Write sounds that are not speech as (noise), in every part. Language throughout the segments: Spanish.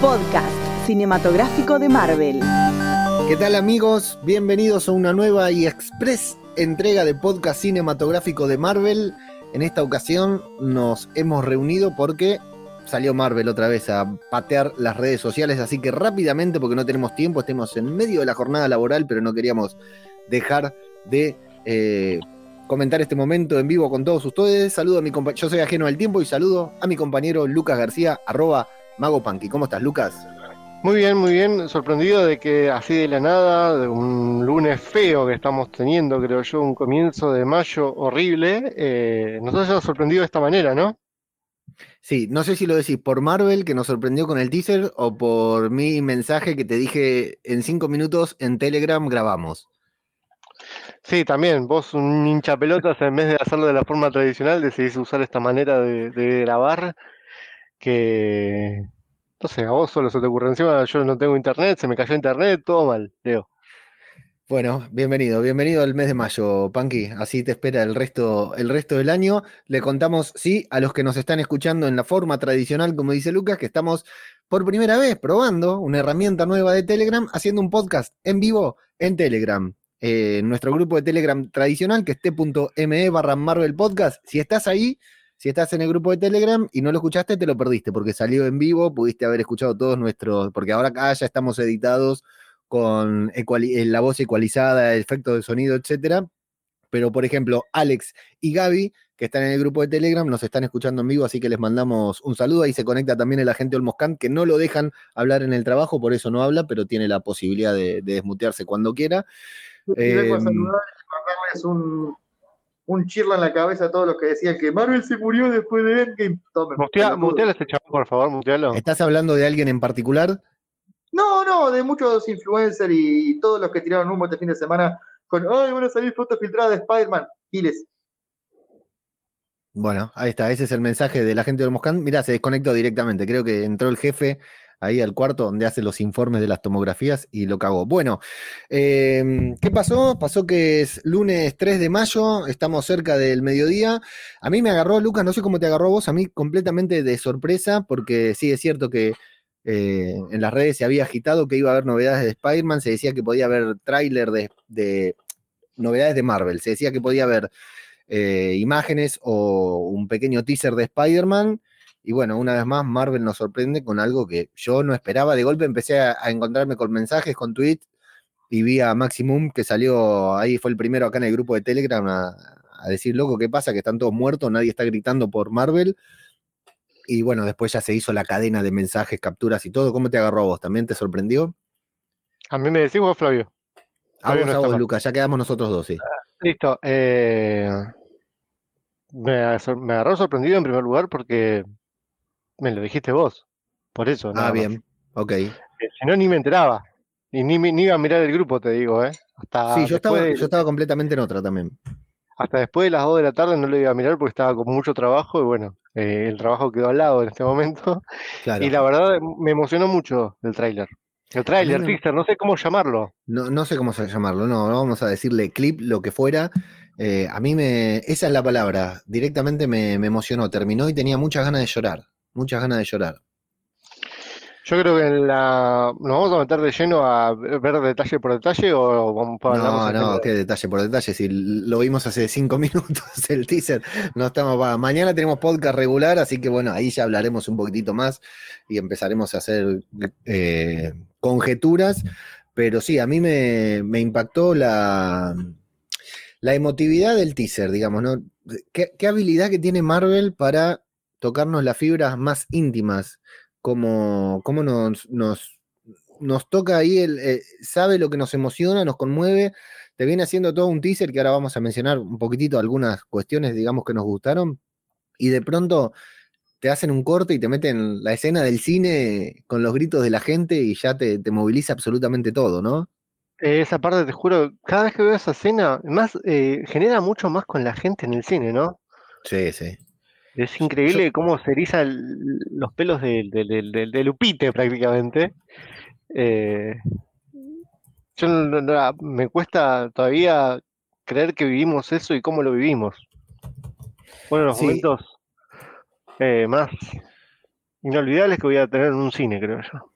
podcast cinematográfico de Marvel. ¿Qué tal amigos? Bienvenidos a una nueva y express entrega de podcast cinematográfico de Marvel. En esta ocasión nos hemos reunido porque salió Marvel otra vez a patear las redes sociales, así que rápidamente, porque no tenemos tiempo, estemos en medio de la jornada laboral, pero no queríamos dejar de eh, comentar este momento en vivo con todos ustedes. Saludo a mi compañero, yo soy ajeno al tiempo y saludo a mi compañero Lucas García, Mago Panqui. ¿Cómo estás, Lucas? Muy bien, muy bien. Sorprendido de que así de la nada, de un lunes feo que estamos teniendo, creo yo, un comienzo de mayo horrible, eh, nos haya sorprendido de esta manera, ¿no? Sí, no sé si lo decís por Marvel, que nos sorprendió con el teaser, o por mi mensaje que te dije en cinco minutos en Telegram grabamos. Sí, también. Vos, un hincha pelotas, en vez de hacerlo de la forma tradicional, decidís usar esta manera de, de grabar que, no sé, a vos solo se te ocurre encima, yo no tengo internet, se me cayó internet, todo mal, Leo. Bueno, bienvenido, bienvenido al mes de mayo, Panky. Así te espera el resto, el resto del año. Le contamos, sí, a los que nos están escuchando en la forma tradicional, como dice Lucas, que estamos por primera vez probando una herramienta nueva de Telegram, haciendo un podcast en vivo en Telegram. Eh, nuestro grupo de Telegram tradicional, que es t.me barra Marvel Podcast. Si estás ahí, si estás en el grupo de Telegram y no lo escuchaste, te lo perdiste, porque salió en vivo, pudiste haber escuchado todos nuestros, porque ahora acá ya estamos editados con eh, la voz ecualizada, el efecto de sonido, etcétera. Pero, por ejemplo, Alex y Gaby, que están en el grupo de Telegram, nos están escuchando en vivo, así que les mandamos un saludo. Ahí se conecta también el agente Olmoscan, que no lo dejan hablar en el trabajo, por eso no habla, pero tiene la posibilidad de, desmutearse cuando quiera. Eh, un, un chirla en la cabeza a todos los que decían que Marvel se murió después de Endgame. Mutealo ese chabón, por favor, mutealo. ¿Estás hablando de alguien en particular? No, no, de muchos influencers y todos los que tiraron humo este fin de semana con, ay, van a salir fotos filtradas de Spider-Man. Giles. Bueno, ahí está, ese es el mensaje de la gente del Moscán. Mirá, se desconectó directamente. Creo que entró el jefe ahí al cuarto donde hace los informes de las tomografías y lo cagó. Bueno, em, ¿qué pasó? Pasó que es lunes 3 de mayo, estamos cerca del mediodía. A mí me agarró, Lucas, no sé cómo te agarró vos, a mí completamente de sorpresa, porque sí es cierto que eh, en las redes se había agitado que iba a haber novedades de Spider-Man, se decía que podía haber tráiler de, novedades de Marvel, se decía que podía haber eh, imágenes o un pequeño teaser de Spider-Man y bueno, una vez más, Marvel nos sorprende con algo que yo no esperaba. De golpe empecé a, encontrarme con mensajes, con tweets, y vi a Maximum que salió ahí, fue el primero acá en el grupo de Telegram a, decir, loco, ¿qué pasa? Que están todos muertos, nadie está gritando por Marvel. Y bueno, después ya se hizo la cadena de mensajes, capturas y todo. ¿Cómo te agarró a vos? ¿También te sorprendió? A mí me decís vos, Flavio. A vos, a vos, Lucas, ya quedamos nosotros dos, sí. listo. Eh, me agarró sorprendido en primer lugar porque me lo dijiste vos. Por eso, Ah, bien. Ok. Eh, si no, ni me enteraba. Y ni, ni, iba a mirar el grupo, te digo, ¿eh? Hasta sí, yo estaba, yo estaba completamente en otra también. Hasta después de las 2 de la tarde no lo iba a mirar porque estaba con mucho trabajo y bueno, eh, el trabajo quedó al lado en este momento. (laughs) Y la verdad me emocionó mucho el tráiler. El tráiler, no, no sé cómo llamarlo. No, no sé cómo llamarlo, no, no vamos a decirle clip, lo que fuera. Eh, a mí me, esa es la palabra, directamente me, me emocionó, terminó y tenía muchas ganas de llorar muchas ganas de llorar. Yo creo que en la... nos vamos a meter de lleno a ver detalle por detalle o vamos a No, no, qué detalle por detalle. Si lo vimos hace cinco (laughs) minutos el teaser, no estamos para. Mañana tenemos podcast regular, así que bueno, ahí ya hablaremos un poquitito más y empezaremos a hacer eh, conjeturas. Pero sí, a mí me, impactó la, la emotividad del teaser, digamos, ¿no? qué habilidad que tiene Marvel para tocarnos las fibras más íntimas, como, como nos, nos, nos, toca ahí, el, eh, sabe lo que nos emociona, nos conmueve, te viene haciendo todo un teaser que ahora vamos a mencionar un poquitito algunas cuestiones, digamos, que nos gustaron, y de pronto te hacen un corte y te meten la escena del cine con los gritos de la gente y ya te, moviliza absolutamente todo, ¿no? Esa parte, te juro, cada vez que veo esa escena, más eh, genera mucho más con la gente en el cine, ¿no? Sí, sí. Es increíble cómo se erizan los pelos de, de, Lupite prácticamente. Eh, yo me cuesta todavía creer que vivimos eso y cómo lo vivimos. Bueno, los momentos eh, más inolvidables que voy a tener en un cine, creo yo.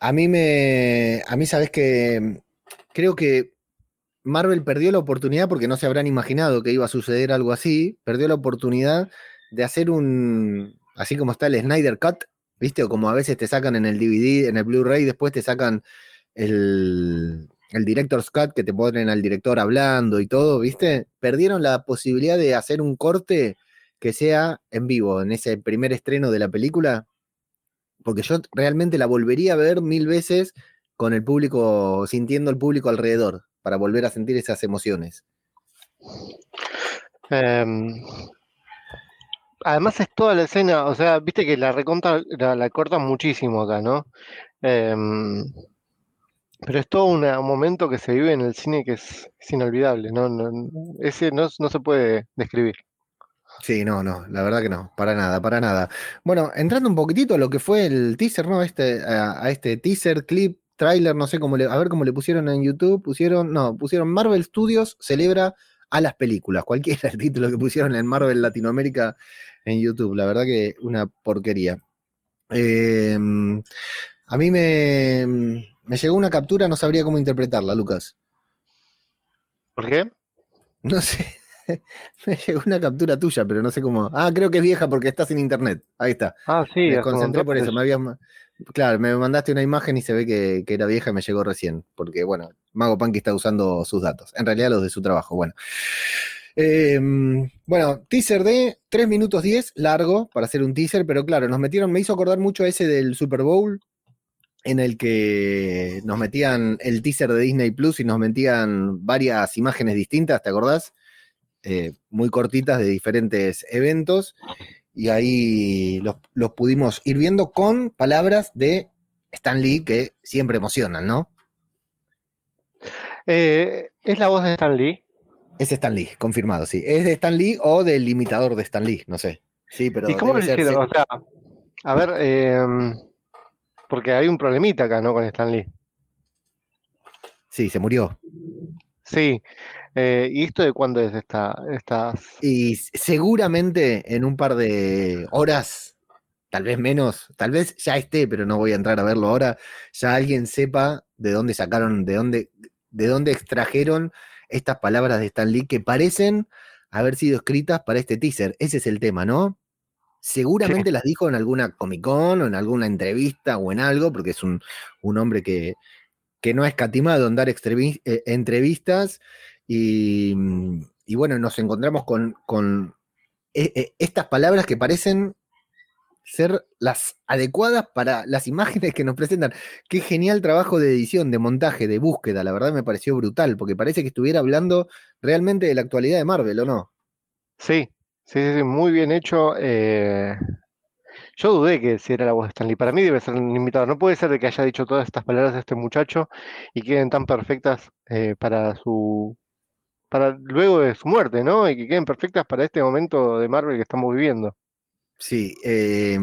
A mí me. A mí, sabes que. Creo que Marvel perdió la oportunidad porque no se habrán imaginado que iba a suceder algo así. Perdió la oportunidad de hacer un. Así como está el Snyder Cut, ¿viste? O como a veces te sacan en el DVD, en el Blu-ray, después te sacan el, el Director's Cut que te ponen al director hablando y todo, ¿viste? Perdieron la posibilidad de hacer un corte que sea en vivo, en ese primer estreno de la película, porque yo realmente la volvería a ver mil veces con el público, sintiendo el público alrededor, para volver a sentir esas emociones. Em, además es toda la escena, o sea, viste que la reconta, la, la cortan muchísimo acá, ¿no? Em, pero es todo un momento que se vive en el cine que es, inolvidable, ¿no? Ese no, se puede describir. Sí, no, no, la verdad que no, para nada, para nada. Bueno, entrando un poquitito a lo que fue el teaser, ¿no? Este, a, a este teaser, clip, trailer, no sé cómo le, a ver cómo le pusieron en YouTube, pusieron, no, pusieron Marvel Studios celebra a las películas, cualquiera el título que pusieron en Marvel Latinoamérica en YouTube, la verdad que una porquería. Eh, a mí me, me llegó una captura, no sabría cómo interpretarla, Lucas. ¿Por qué? No sé. (laughs) Me llegó una captura tuya, pero no sé cómo. Ah, creo que es vieja porque estás en internet. Ahí está. Ah, sí, me concentré por eso. Me habías Claro, me mandaste una imagen y se ve que, que era vieja y me llegó recién. Porque, bueno, Mago Punky está usando sus datos. En realidad los de su trabajo. Bueno. Eh, bueno, teaser de 3 minutos 10, largo para hacer un teaser, pero claro, nos metieron, me hizo acordar mucho ese del Super Bowl, en el que nos metían el teaser de Disney Plus y nos metían varias imágenes distintas, ¿te acordás? Eh, muy cortitas de diferentes eventos, y ahí los, los pudimos ir viendo con palabras de Stan Lee que siempre emocionan, ¿no? Eh, ¿es la voz de Stan Lee? Es Stan Lee, confirmado, sí. Es de Stan Lee o del imitador de Stan Lee, no sé. Sí, pero ¿Y cómo lo ser- hicieron? O sea, a ver, em, porque hay un problemita acá, ¿no? Con Stan Lee. Sí, se murió. Sí. Eh, ¿y esto de cuándo es esta, estas? Y seguramente en un par de horas, tal vez menos, tal vez ya esté, pero no voy a entrar a verlo ahora, ya alguien sepa de dónde sacaron, de dónde, de dónde extrajeron estas palabras de Stan Lee que parecen haber sido escritas para este teaser. Ese es el tema, ¿no? Seguramente las dijo en alguna Comic Con o en alguna entrevista o en algo, porque es un, un hombre que, que no ha escatimado en dar eh, entrevistas y, bueno, nos encontramos con, e- e- estas palabras que parecen ser las adecuadas para las imágenes que nos presentan. Qué genial trabajo de edición, de montaje, de búsqueda, la verdad me pareció brutal, porque parece que estuviera hablando realmente de la actualidad de Marvel, ¿o no? Sí, sí, sí, muy bien hecho. eh, Yo dudé que si era la voz de Stan Lee. Para mí debe ser un imitador. No puede ser de que haya dicho todas estas palabras a este muchacho y queden tan perfectas eh, para su, para luego de su muerte, ¿no? Y que queden perfectas para este momento de Marvel que estamos viviendo. Sí, eh,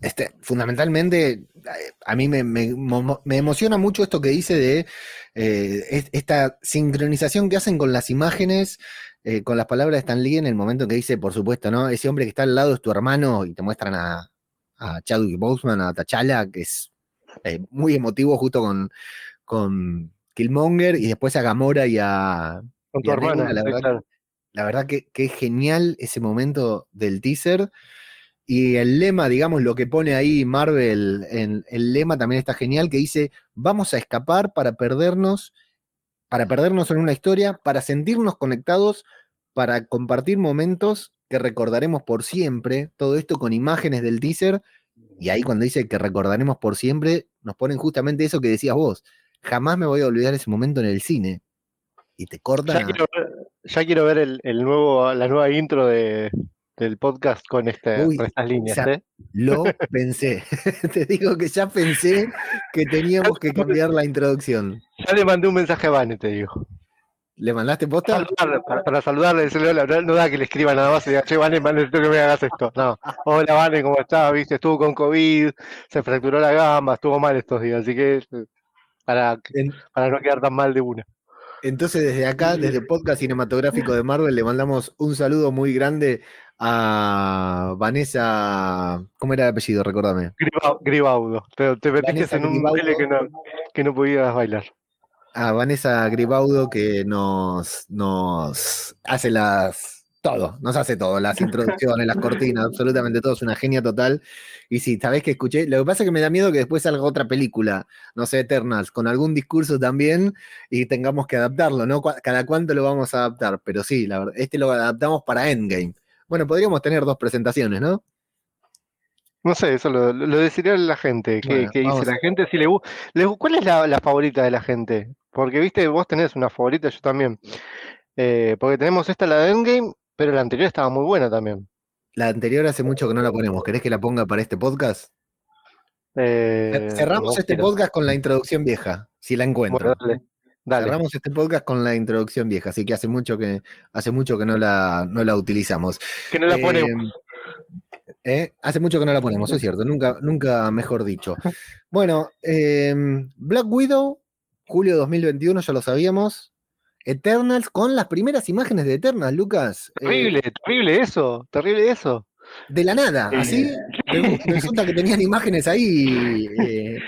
este, fundamentalmente a mí me, me- mo- me emociona mucho esto que dice de eh, es- esta sincronización que hacen con las imágenes, eh, con las palabras de Stan Lee en el momento que dice, por supuesto, ¿no? Ese hombre que está al lado es tu hermano y te muestran a, a Chadwick Boseman, a T'Challa, que es eh, muy emotivo justo con, con Killmonger y después a Gamora y a, Con tu a Nebula, hermana, la sí, verdad claro. la verdad que, que es genial ese momento del teaser. Y el lema, digamos, lo que pone ahí Marvel, en, el lema también está genial, que dice, vamos a escapar para perdernos, para perdernos en una historia, para sentirnos conectados, para compartir momentos que recordaremos por siempre, todo esto con imágenes del teaser, y ahí cuando dice que recordaremos por siempre, nos ponen justamente eso que decías vos, jamás me voy a olvidar ese momento en el cine. Y te cortan Ya quiero ver, ya quiero ver el, el nuevo, la nueva intro de, del podcast con, este, Uy, con estas líneas, ¿eh? Lo (laughs) pensé. (laughs) Te digo que ya pensé que teníamos que cambiar la introducción. Ya le mandé un mensaje a Vane, te digo. ¿Le mandaste posta? Saludarle, para, para saludarle, decirle hola, no, da que le escriba nada más y diga, che, Vane, necesito que me hagas esto. No, hola, Vane, ¿cómo estás? Viste, estuvo con COVID, se fracturó la gamba, estuvo mal estos días, así que eh, para, para no quedar tan mal de una. Entonces, desde acá, desde el podcast cinematográfico de Marvel, le mandamos un saludo muy grande a Vanessa. ¿Cómo era el apellido? Recordame. Griba- Gribaudo. Te, te metiste en un baile que no, que no podías bailar. A Vanessa Gribaudo, que nos, nos hace las. Todo, nos hace todo, las introducciones, las cortinas, absolutamente todo, es una genia total. Y sí, sabés que escuché, lo que pasa es que me da miedo que después salga otra película, no sé, Eternals, con algún discurso también y tengamos que adaptarlo, ¿no? Cada cuánto lo vamos a adaptar, pero sí, la verdad, este lo adaptamos para Endgame. Bueno, podríamos tener dos presentaciones, ¿no? No sé, eso lo, lo decidirá la gente. ¿Qué, Bueno, qué dice la gente? Si le, gu- le gu- ¿Cuál es la, la favorita de la gente? Porque, viste, vos tenés una favorita, yo también. Eh, porque tenemos esta, la de Endgame, pero la anterior estaba muy buena también. La anterior hace mucho que no la ponemos, ¿querés que la ponga para este podcast? Eh, Cerramos este podcast con la introducción vieja, si la encuentro. Bueno, dale. Dale. Cerramos este podcast con la introducción vieja, así que hace mucho que, hace mucho que no la, no la utilizamos. Que no la Eh, ponemos. eh, hace mucho que no la ponemos, es cierto, nunca, nunca mejor dicho. Bueno, Black Widow, julio 2021, ya lo sabíamos. Eternals, con las primeras imágenes de Eternals, Lucas. eh, Terrible, terrible eso, terrible eso. de la nada, Eh, así. re- Resulta que tenían imágenes ahí. eh,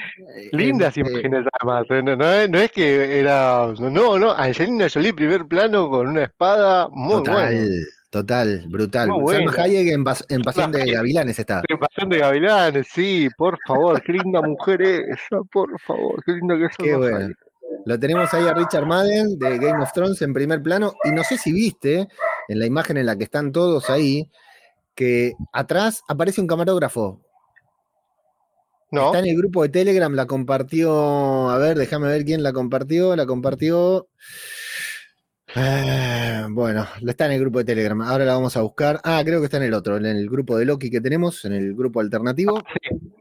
Lindas imágenes además. No, no es, no es que era. No, no, Angelina Jolie primer plano con una espada muy total, buena. total, brutal. Muy Salma buena. Hayek en, Pas- en Pasión de. Gavilanes está. Invasión de Gavilanes, sí, por favor, qué linda mujer esa, por favor, qué linda que es. Qué bueno. Lo tenemos ahí a Richard Madden de Game of Thrones en primer plano. Y no sé si viste en la imagen en la que están todos ahí, que atrás aparece un camarógrafo. No, Está en el grupo de Telegram, la compartió. A ver, déjame ver quién la compartió. La compartió. Ah, bueno, está en el grupo de Telegram. Ahora la vamos a buscar. Ah, creo que está en el otro, en el grupo de Loki que tenemos, en el grupo alternativo.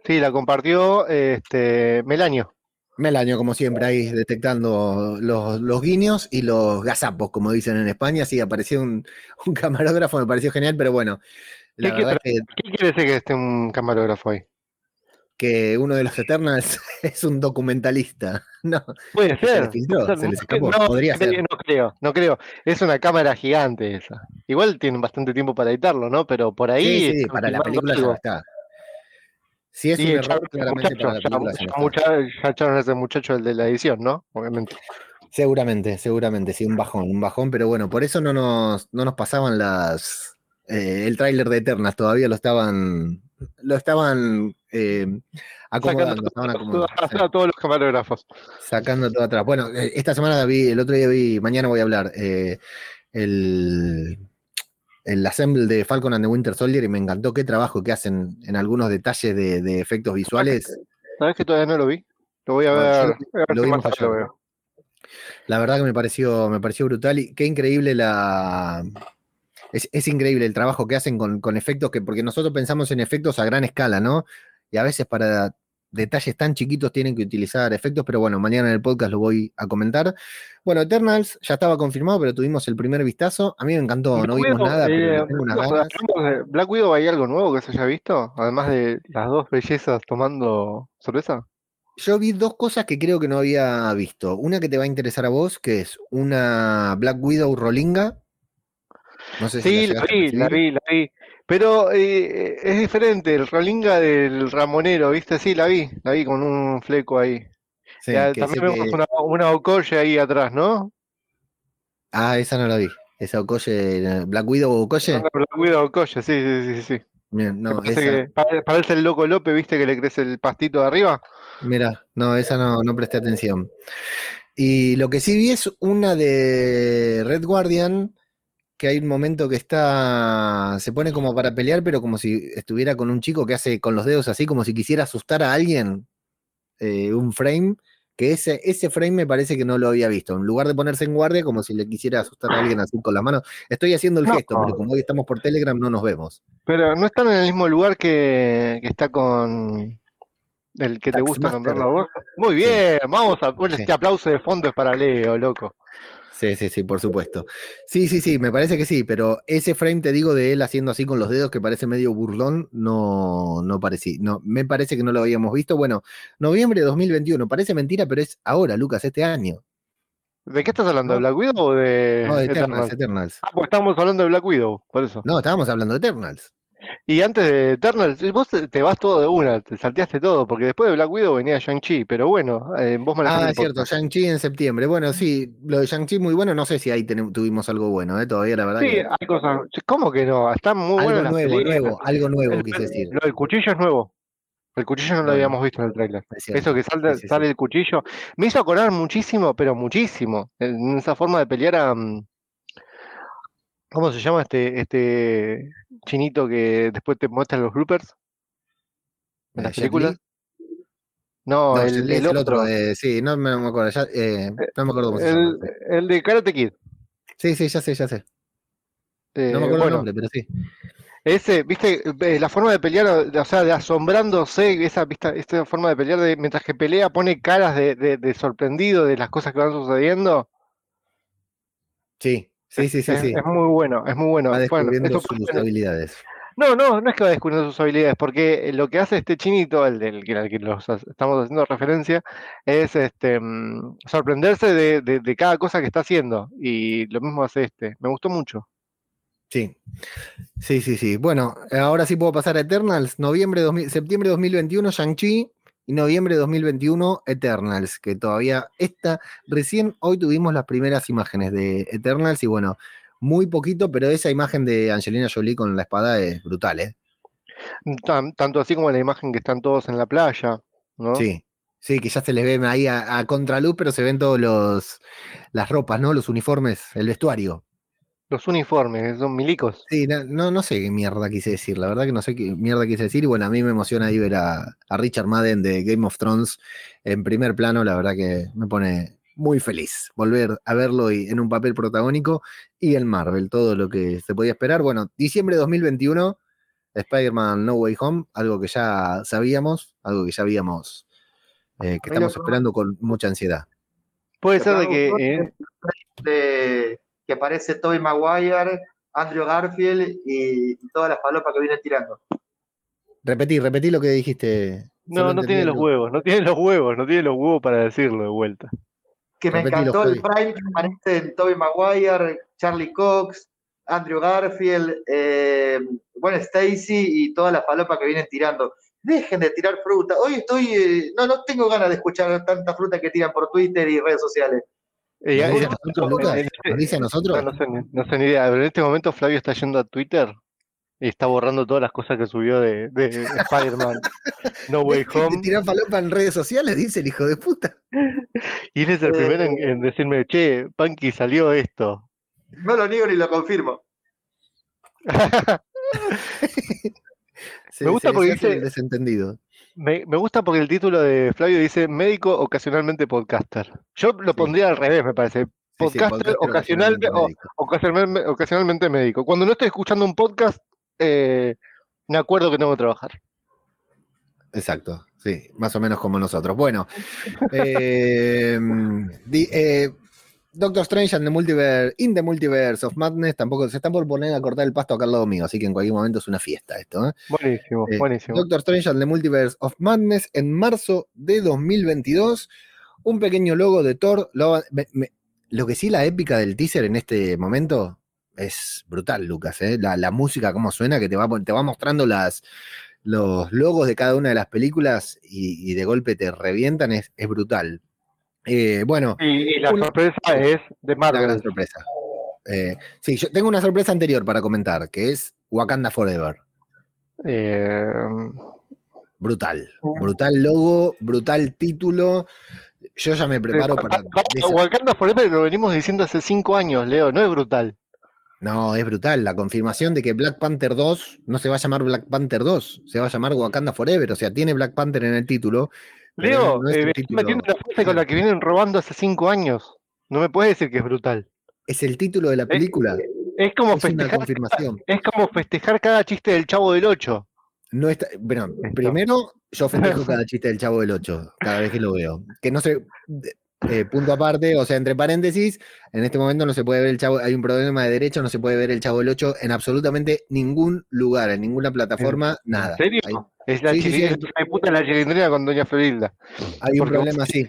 sí, la compartió este Melanio. Melaño, como siempre, ahí detectando los, los guiños y los gazapos, como dicen en España. Sí, apareció un, (laughs) un camarógrafo, me pareció genial, pero bueno, la ¿Qué verdad es que, ¿Qué quiere decir que esté un camarógrafo ahí? que uno de los Eternals (laughs) es un documentalista. (laughs) No, Puede se ser. le filtró, puede ser, se les no, escapó. no, Podría ser. no creo, no creo. Es una cámara gigante esa. Igual tienen bastante tiempo para editarlo, ¿no? Pero por ahí. Sí, sí, para la película ya no está. Si es Sí, un error, claramente para la muchacho, película ya, mucha- ya echaron a ese muchacho el de la edición, ¿no? Obviamente. Seguramente, seguramente, sí, un bajón, un bajón, pero bueno, por eso no nos, no nos pasaban las eh, el tráiler de Eternas, todavía lo estaban, lo estaban eh, acomodando, Sacando estaban acomodando, sí, a todos los camarógrafos. sacando todo atrás. Bueno, eh, esta semana vi, el otro día vi, mañana voy a hablar, eh, el, el assemble de Falcon and the Winter Soldier y me encantó qué trabajo que hacen en algunos detalles de, de efectos visuales. ¿Sabes que todavía no lo vi? Lo voy a yo ver. a ver lo vimos veo. La verdad que me pareció, me pareció brutal y qué increíble la. Es, es increíble el trabajo que hacen con, con efectos que, porque nosotros pensamos en efectos a gran escala, ¿no? Y a veces para detalles tan chiquitos tienen que utilizar efectos, pero bueno, mañana en el podcast lo voy a comentar. Bueno, Eternals ya estaba confirmado, pero tuvimos el primer vistazo. A mí me encantó, no vimos nada, pero eh, tengo unas ganas. Black Widow, ¿hay algo nuevo que se haya visto? Además de las dos bellezas tomando cerveza. Yo vi dos cosas que creo que no había visto. Una que te va a interesar a vos, que es una Black Widow Rolinga. No sé si Sí, la la llegaste a vi, la vi, la vi. Pero eh, es diferente, el Rolinga del Ramonero, ¿viste? Sí, la vi, la vi con un fleco ahí. Sí, Y, que también vemos que- una, una Okoye ahí atrás, ¿no? Ah, esa no la vi. Esa Okoye, Black Widow o Okoye. Black Widow Okoye, sí, sí, sí, sí. Bien, no, parece esa, que parece el loco López, ¿viste? Que le crece el pastito de arriba. mira, no, esa no, no presté atención. Y lo que sí vi es una de Red Guardian, que hay un momento que está, se pone como para pelear, pero como si estuviera con un chico que hace con los dedos así, como si quisiera asustar a alguien, eh, un frame, que ese, ese frame me parece que no lo había visto. En lugar de ponerse en guardia, como si le quisiera asustar a alguien así con las manos. Estoy haciendo el No. gesto, pero como hoy estamos por Telegram, no nos vemos. Pero no están en el mismo lugar que, que está con el que te gusta Taxmaster. nombrarlo a vos. Muy bien, vamos a poner Sí. este aplauso de fondo es para Leo, loco. Sí, sí, sí, por supuesto. Sí, sí, sí, me parece que sí, pero ese frame, te digo, de él haciendo así con los dedos, que parece medio burlón, no, no parecía, no, me parece que no lo habíamos visto. Bueno, noviembre de 2021, parece mentira, pero es ahora, Lucas, este año. ¿De qué estás hablando? ¿De Black Widow o de No, de Eternals, Eternals? Eternals. Ah, pues estamos hablando de Black Widow, por eso. No, estábamos hablando de Eternals. Y antes de Eternals, vos te vas todo de una, te salteaste todo, porque después de Black Widow venía Shang-Chi, pero bueno, eh, vos manejaste Ah, es cierto. Shang-Chi en septiembre. Bueno, sí, lo de Shang-Chi muy bueno. No sé si ahí tuvimos algo bueno, ¿eh? Todavía, la verdad. Sí, que- hay cosas. ¿Cómo que no? Están muy algo las nuevo, nuevo, algo nuevo, El- quise decir. Lo del cuchillo es nuevo. El cuchillo no lo Bueno. habíamos visto en el. Es cierto. Eso que sale sí. el cuchillo. Me hizo acordar muchísimo, pero muchísimo. En esa forma de pelear a. mm, ¿Cómo se llama este, este chinito que después te muestra los bloopers? En Eh, las películas. No, No, el, otro. otro. eh, sí, no me, acuerdo. ya, eh, no me acuerdo cómo se El, llama. el de Karate Kid. Sí, sí, ya sé, ya sé. Eh, No me acuerdo el nombre, pero sí. ese, viste, eh, la forma de pelear, o sea, de asombrándose, esa, vista, esta forma de pelear, de, mientras que pelea, pone caras de, de- de sorprendido de las cosas que van sucediendo. Sí, sí, sí, sí. es, sí. es muy bueno, es muy bueno. Va descubriendo sus habilidades. No, no, no es que va descubriendo sus habilidades, porque lo que hace este chinito, el del que, al que los estamos haciendo referencia, es este mm, sorprenderse de, de- de cada cosa que está haciendo. Y lo mismo hace este. Me gustó mucho. Sí. Sí, sí, sí. Bueno, ahora sí puedo pasar a Eternals. Noviembre 2000, septiembre 2021, Shang-Chi. Y noviembre 2021, Eternals. Que todavía está. Recién hoy tuvimos las primeras imágenes de Eternals. Y bueno, muy poquito, pero esa imagen de Angelina Jolie con la espada es brutal, ¿eh? Tan- tanto así como la imagen que están todos en la playa, ¿no? Sí. Sí, que ya se les ve ahí a, a contraluz, pero se ven todos los las ropas, ¿no? Los uniformes, el vestuario. Los uniformes, son milicos. Sí, no, no, no sé qué mierda quise decir, la verdad que no sé qué mierda quise decir, y bueno, a mí me emociona ahí ver a, a Richard Madden de Game of Thrones en primer plano, la verdad que me pone muy feliz volver a verlo y, en un papel protagónico y en Marvel, todo lo que se podía esperar. Bueno, diciembre de 2021, Spider-Man No Way Home, algo que ya sabíamos, algo que ya habíamos, eh, que estamos esperando con mucha ansiedad. Puede ser de que... eh, de- que aparece Tobey Maguire, Andrew Garfield y, todas las palopas que vienen tirando. Repetí, repetí lo que dijiste. no, no tiene los huevos, no tiene los huevos, no tiene los huevos para decirlo de vuelta. Que me encantó el. Prime que aparecen Tobey Maguire, Charlie Cox, Andrew Garfield, eh, bueno, Stacy y todas las palopas que vienen tirando. Dejen de tirar fruta. Hoy estoy, eh, no, no tengo ganas de escuchar tanta fruta que tiran por Twitter y redes sociales. Eh, ¿Nos en- dice a nosotros, Lucas? en este- ¿Nos dice a nosotros? No, no sé, ni- no sé ni idea, pero en este momento Flavio está yendo a Twitter y está borrando todas las cosas que subió de, de (laughs) Spider-Man No Way Home. tirar falopa en redes sociales, dice el hijo de puta. Y él es el primero en, Eh. en decirme, che, Punky salió esto. No lo niego ni lo confirmo. (laughs) (laughs) Me gusta porque dice- el desentendido. Me, me gusta porque el título de Flavio dice médico ocasionalmente podcaster. Yo lo pondría al revés, me parece. Sí, sí, Podcaster, podcaster ocasionalmente, o- ocasionalmente, ocasionalmente médico. Cuando no estoy escuchando un podcast, eh, me acuerdo que tengo que trabajar. Exacto, sí, más o menos como nosotros. Bueno, (laughs) eh, di- eh, Doctor Strange and the Multiverse, in the Multiverse of Madness, tampoco se están por poner a cortar el pasto acá al lado mío, así que en cualquier momento es una fiesta esto. ¿eh? Buenísimo, Eh, buenísimo. Doctor Strange and the Multiverse of Madness en marzo de 2022. Un pequeño logo de Thor. Lo, me- me- lo que sí, la épica del teaser en este momento es brutal, Lucas. ¿eh? La, la música, cómo suena, que te va, pon- te va mostrando las, los logos de cada una de las películas y, y de golpe te revientan, es, es brutal. Eh, bueno, Y, y la una- sorpresa es de una gran Marvel. sorpresa. Eh, sí, yo tengo una sorpresa anterior para comentar, que es Wakanda Forever. Eh, Brutal, brutal logo, brutal título. Yo ya me preparo eh, para. Wa- desa- Wakanda Forever lo venimos diciendo hace cinco años, Leo, no es brutal. No, es brutal. La confirmación de que Black Panther 2 no se va a llamar Black Panther 2, se va a llamar Wakanda Forever. O sea, tiene Black Panther en el título. Leo, no es eh, estoy metiendo en la frase con la que vienen robando hace cinco años. No me puedes decir que es brutal. Es el título de la película. Es como Es una festejar, confirmación. (laughs) es como festejar cada chiste del chavo del 8. No está, bueno, Esto. primero yo festejo (laughs) cada chiste del Chavo del 8, cada vez que lo veo. Que no se. Eh, punto aparte, o sea, entre paréntesis, en este momento no se puede ver el Chavo, hay un problema de derecho, no se puede ver el Chavo del 8 en absolutamente ningún lugar, en ninguna plataforma, nada. ¿En serio? Hay, Es la Sí, sí, es- puta la chilindrina con Doña Florilda. hay un problema así.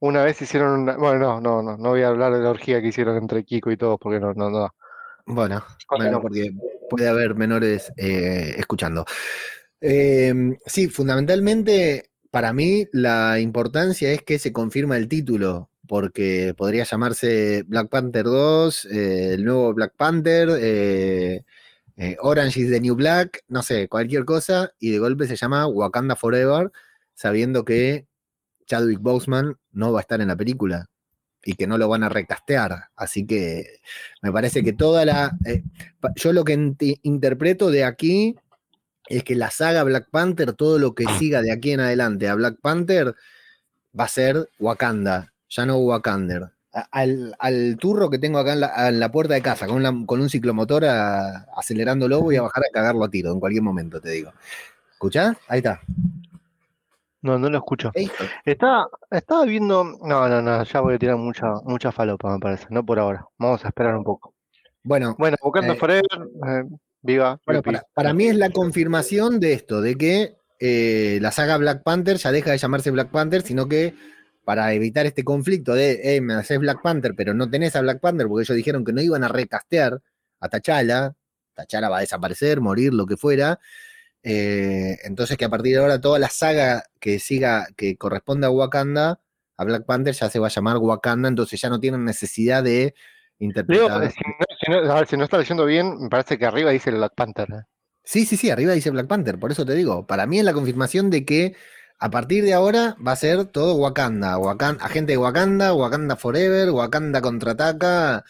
una vez hicieron una. Bueno, no, no, no, no voy a hablar de la orgía que hicieron entre Kiko y todos, porque no, no, no. Bueno, bueno, no. porque puede haber menores eh, escuchando. Eh, sí, fundamentalmente para mí la importancia es que se confirma el título, porque podría llamarse Black Panther 2, eh, el nuevo Black Panther, eh, eh, Orange is the New Black, no sé, cualquier cosa, y de golpe se llama Wakanda Forever, sabiendo que Chadwick Boseman no va a estar en la película y que no lo van a recastear. Así que me parece que toda la... yo lo que interpreto de aquí es que la saga Black Panther, todo lo que siga de aquí en adelante a Black Panther, va a ser Wakanda, ya no Wakander. Al, al turro que tengo acá en la, en la puerta de casa, con, la- con un ciclomotor a- acelerándolo, voy a bajar a cagarlo a tiro en cualquier momento, te digo. ¿Escuchás? Ahí está. No, no lo escucho. Está, estaba viendo. No, no, no, ya voy a tirar mucha, mucha falopa, me parece. No por ahora. Vamos a esperar un poco. Bueno, Bueno, Wakanda Eh, Forever, eh, viva. Bueno, para mí es la confirmación de esto, de que eh, la saga Black Panther ya deja de llamarse Black Panther, sino que para evitar este conflicto de, eh, me haces Black Panther, pero no tenés a Black Panther, porque ellos dijeron que no iban a recastear a T'Challa, T'Challa va a desaparecer, morir, lo que fuera. eh, entonces que a partir de ahora toda la saga que siga, que corresponda a Wakanda, a Black Panther ya se va a llamar Wakanda, entonces ya no tienen necesidad de Leo, interpretar. si no, si no- a ver, si no está leyendo bien, me parece que arriba dice el Black Panther. eh. Sí, sí, sí, arriba dice Black Panther, por eso te digo, para mí es la confirmación de que a partir de ahora va a ser todo Wakanda, Wakan- agente de Wakanda, Wakanda Forever, Wakanda contraataca,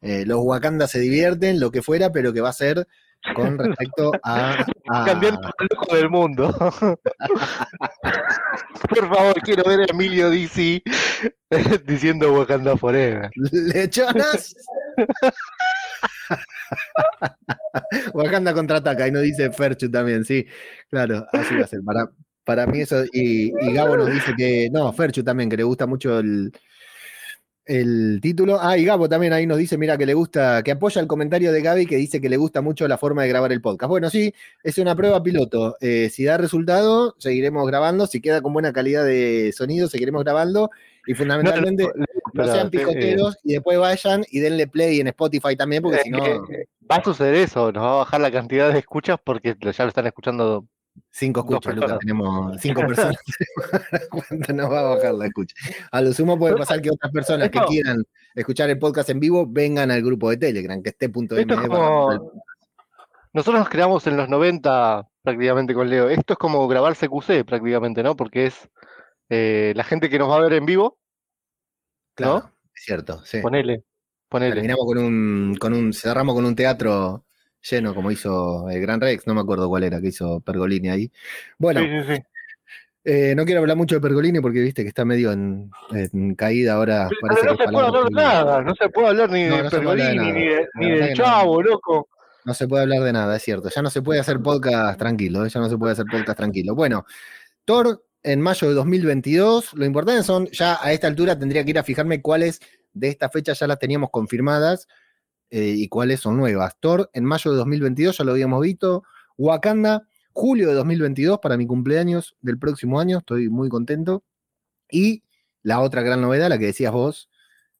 eh, los Wakanda se divierten, lo que fuera, pero que va a ser con respecto a... (laughs) Cambiando al loco del mundo. (laughs) Por favor, quiero ver a Emilio DC (laughs) diciendo Wakanda Forever. lechonas. (laughs) Wakanda contraataca y no dice Ferchu también, sí, claro, así va a ser. Para, para mí eso, y, y Gabo nos dice que, no, Ferchu también, que le gusta mucho el, el título. Ah, y Gabo también ahí nos dice, mira, que le gusta, que apoya el comentario de Gaby que dice que le gusta mucho la forma de grabar el podcast. Bueno, sí, es una prueba piloto. Eh, si da resultado, seguiremos grabando. Si queda con buena calidad de sonido, seguiremos grabando. Y fundamentalmente, no, sean eh, picoteros y después vayan y denle play en Spotify también, porque eh, si no, eh, va a suceder eso, nos va a bajar la cantidad de escuchas porque ya lo están escuchando. Cinco escuchas, Lucas, tenemos (laughs) cinco personas. (laughs) ¿Cuánto nos va a bajar la escucha? A lo sumo puede pasar que otras personas que quieran escuchar el podcast en vivo vengan al grupo de Telegram, que esté punto es como- Nosotros nos creamos en los 90 prácticamente con Leo. Esto es como grabar CQC prácticamente, ¿no? Porque es eh, la gente que nos va a ver en vivo, Claro, es cierto, sí. ponele, ponele. Terminamos con un, con un, cerramos con un teatro lleno, como hizo el Gran Rex, no me acuerdo cuál era que hizo Pergolini ahí. Bueno, Sí, sí, sí. Eh, no quiero hablar mucho de Pergolini porque viste que está medio en, en caída ahora. Pero no se puede hablar de nada, no se puede hablar ni No, de no de Pergolini, ni, de, ni del chavo, loco. No se puede hablar de nada, es cierto. Ya no se puede hacer podcast tranquilo, ¿eh? ya no se puede hacer podcast tranquilo. Bueno, Thor en mayo de 2022. Lo importante son, ya a esta altura tendría que ir a fijarme cuáles de estas fechas ya las teníamos confirmadas eh, y cuáles son nuevas. Thor en mayo de 2022, ya lo habíamos visto. Wakanda, julio de 2022 para mi cumpleaños del próximo año, estoy muy contento. Y la otra gran novedad, la que decías vos,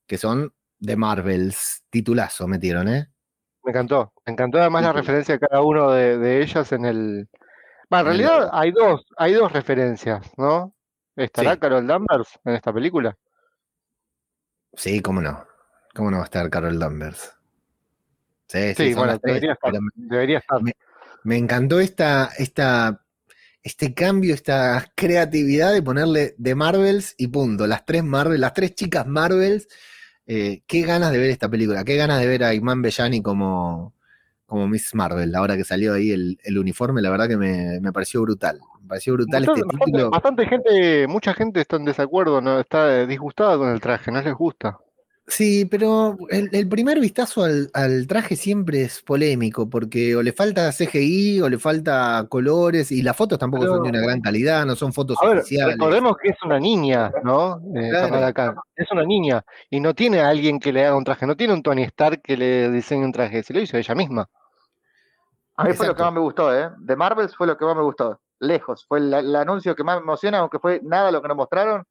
que son The Marvels. Titulazo metieron, ¿eh? Me encantó. Me encantó además la Sí, referencia de cada uno de, de ellas en el. Bueno, en realidad hay dos, hay dos referencias, ¿no? ¿Estará Sí. Carol Danvers en esta película? Sí, cómo no. ¿Cómo no va a estar Carol Danvers? Sí, sí, bueno, debería estar. me- Debería estar. Me- me encantó esta, esta, este cambio, esta creatividad de ponerle de Marvels y punto. Las tres Marvel, las tres chicas Marvels. eh, qué ganas de ver esta película, qué ganas de ver a Iman Bellani como, como Miss Marvel, ahora que salió ahí el, el uniforme, la verdad que me, me pareció brutal. Me pareció brutal Bastante, este título. bastante gente, mucha gente está en desacuerdo, ¿no? Está eh, disgustada con el traje, no les gusta. Sí, pero el, el primer vistazo al, al traje siempre es polémico, porque o le falta CGI o le falta colores, y las fotos tampoco son de una gran calidad, no son fotos A ver, oficiales. recordemos que es una niña, ¿no? Eh, Claro. Kamala Khan. Es una niña y no tiene a alguien que le haga un traje, no tiene un Tony Stark que le diseñe un traje, se lo hizo ella misma. A mí fue lo que más me gustó, ¿eh? De Marvels fue lo que más me gustó. Lejos. Fue el, el anuncio que más me emociona, aunque fue nada lo que nos mostraron.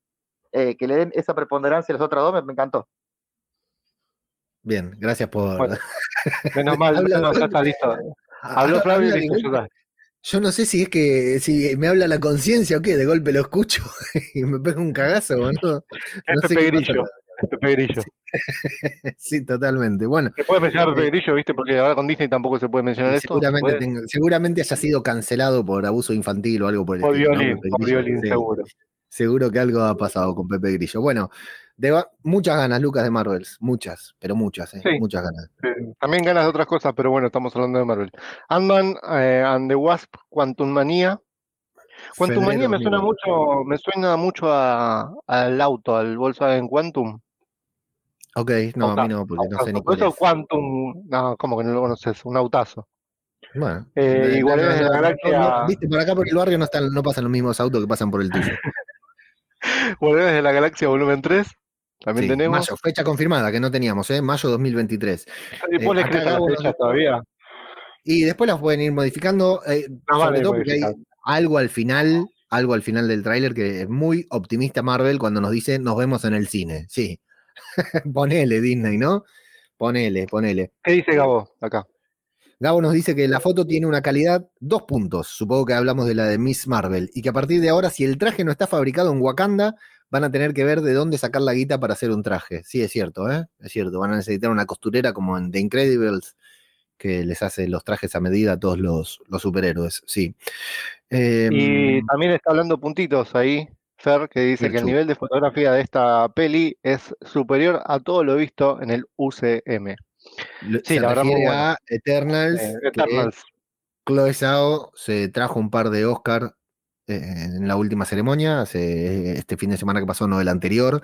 eh, que le den esa preponderancia a las otras dos, me, me encantó. Bien, gracias por. Bueno, (laughs) Menos mal, Habla- no, ya está listo. Habló Flavio y. Yo no sé si es que si me habla la conciencia o qué, de golpe lo escucho (laughs) y me pega un cagazo. Es No sé Pepe qué pasa. Grillo. es Pepe Grillo. (laughs) Sí, totalmente. Bueno, ¿Se puede mencionar Pepe Grillo, viste? Porque ahora con Disney tampoco se puede mencionar esto. seguramente, haya sido cancelado por abuso infantil o algo por el Por estilo, ¿no? violín, por violín, seguro. Seguro que algo ha pasado con Pepe Grillo. Bueno, de muchas ganas, Lucas, de Marvels. Muchas, pero muchas, ¿eh? Sí. Muchas ganas. También ganas de otras cosas, pero bueno, estamos hablando de Marvel. Ant-Man eh, and the Wasp, Quantum Manía. Quantum Manía me suena 2020. mucho, me suena mucho a- al auto, al Volkswagen Quantum. Ok, no, a mí no, porque no sé ni cuál Eso es. Quantum, no, como que no lo conoces, un autazo. Bueno, Eh, no, de la Galaxia- Viste, por acá por el barrio no, están, no pasan los mismos autos que pasan por el tuyo. (laughs) Guardianes de la Galaxia volumen 3, también Sí, tenemos. Mayo, fecha confirmada, que no teníamos, ¿eh? Mayo 2023. Y vos le Eh, a la fecha todavía. Y después las pueden ir modificando, eh, sobre vale todo porque hay algo al final, algo al final del tráiler que es muy optimista Marvel cuando nos dice nos vemos en el cine. Sí. (laughs) ponele Disney, ¿no? Ponele, ponele. ¿Qué dice Gabo acá? Gabo nos dice que la foto tiene una calidad, dos puntos. Supongo que hablamos de la de Miss Marvel. Y que a partir de ahora, si el traje no está fabricado en Wakanda, van a tener que ver de dónde sacar la guita para hacer un traje. Sí, es cierto, ¿eh? Es cierto. Van a necesitar una costurera como en The Incredibles, que les hace los trajes a medida a todos los, los superhéroes. Sí. Em, Y también está hablando puntitos ahí, Fer, que dice que el nivel de fotografía de esta peli es superior a todo lo visto en el UCM. lo- sí, se la verdad, muy bueno. a Eternals, Eh, que Eternals. Chloe Zhao se trajo un par de Oscar en la última ceremonia, hace este fin de semana que pasó, no el anterior,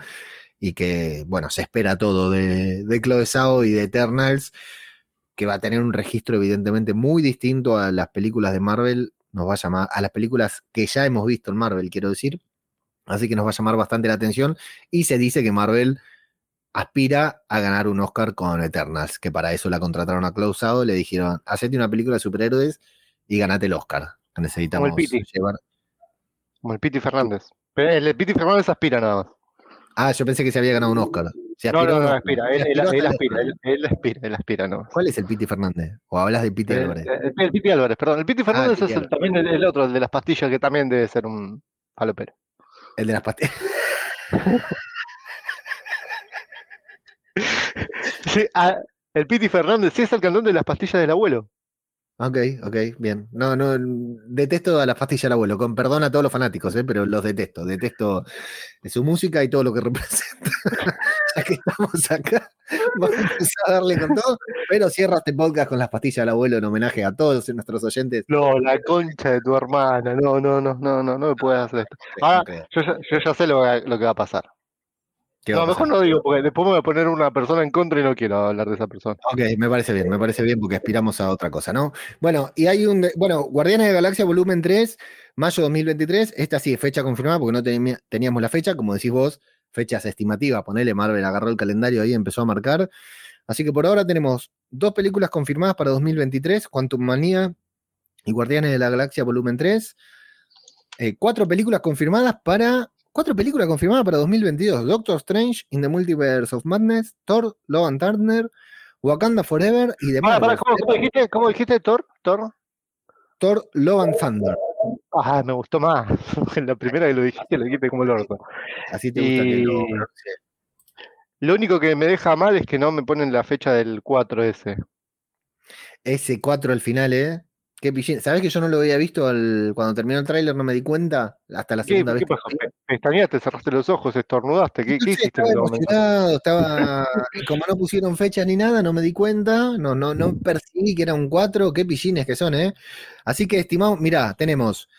y que, bueno, se espera todo de, de Chloe Zhao y de Eternals, que va a tener un registro evidentemente muy distinto a las películas de Marvel, nos va a llamar, a las películas que ya hemos visto en Marvel, quiero decir, así que nos va a llamar bastante la atención, y se dice que Marvel aspira a ganar un Oscar con Eternals, que para eso la contrataron a Chloe Zhao, le dijeron, hacete una película de superhéroes y ganate el Oscar. Necesitamos llevar. Como el Piti Fernández. Pero el Piti Fernández aspira nada más. Ah, yo pensé que se había ganado un Oscar. Se No, aspiró no, no, aspira. Él, él- aspiró hasta él el aspira, él, él aspira, él aspira, no. ¿Cuál es el Piti Fernández? ¿O hablas de Piti El, Álvarez? el- el Piti Álvarez, perdón. El Piti Fernández Piti es el- también el, el otro, el de las pastillas, que también debe ser un falopero. El de las pastillas. (laughs) (laughs) Sí, ah, el Piti Fernández sí es el cantante de las pastillas del abuelo. Ok, ok, bien. No, no, detesto a las pastillas del abuelo, con perdón a todos los fanáticos, ¿eh? pero los detesto. Detesto su música y todo lo que (laughs) representa. ya que estamos acá, vamos a darle con todo, pero cierra este podcast con las pastillas del abuelo en homenaje a todos nuestros oyentes. No, la concha de tu hermana. No, no, no, no, no, no me puedes hacer esto. Ahora, yo ya, yo ya sé lo que va a pasar. ¿Qué va No, a mejor no digo, porque después me voy a poner una persona en contra y no quiero hablar de esa persona. Ok, me parece bien, me parece bien porque aspiramos a otra cosa, ¿no? Bueno, y hay un, bueno, Guardianes de la Galaxia volumen 3, mayo 2023, esta sí es fecha confirmada porque no teníamos la fecha, como decís vos, fechas estimativas, ponele, Marvel agarró el calendario ahí y empezó a marcar. Así que por ahora tenemos dos películas confirmadas para 2023, Quantum Manía y Guardianes de la Galaxia volumen 3, eh, cuatro películas confirmadas para... Cuatro películas confirmadas para 2022. Doctor Strange, In the Multiverse of Madness, Thor, Love and Thunder, Wakanda Forever y The Pará, pará, Marvels. ¿cómo, cómo dijiste? ¿Cómo dijiste, Thor? ¿Thor? Thor, Love and Thunder. Ah, me gustó más. En (laughs) la primera que lo dijiste, lo dijiste como el orto. Así te gusta que lo Y-. Lo único que me deja mal es que no me ponen la fecha del 4 ese. Ese 4 al final, ¿eh? Qué pillín. ¿Sabés que yo no lo había visto al- cuando terminó el tráiler? No me di cuenta hasta la ¿Qué, segunda qué vez. que pasó? ¿Pestañaste, cerraste los ojos, estornudaste? ¿Qué, No qué hiciste estaba emocionado, como no pusieron fechas ni nada, no me di cuenta, no, no, no percibí que era un 4, qué pillines que son, ¿eh? Así que, estimado, mirá, tenemos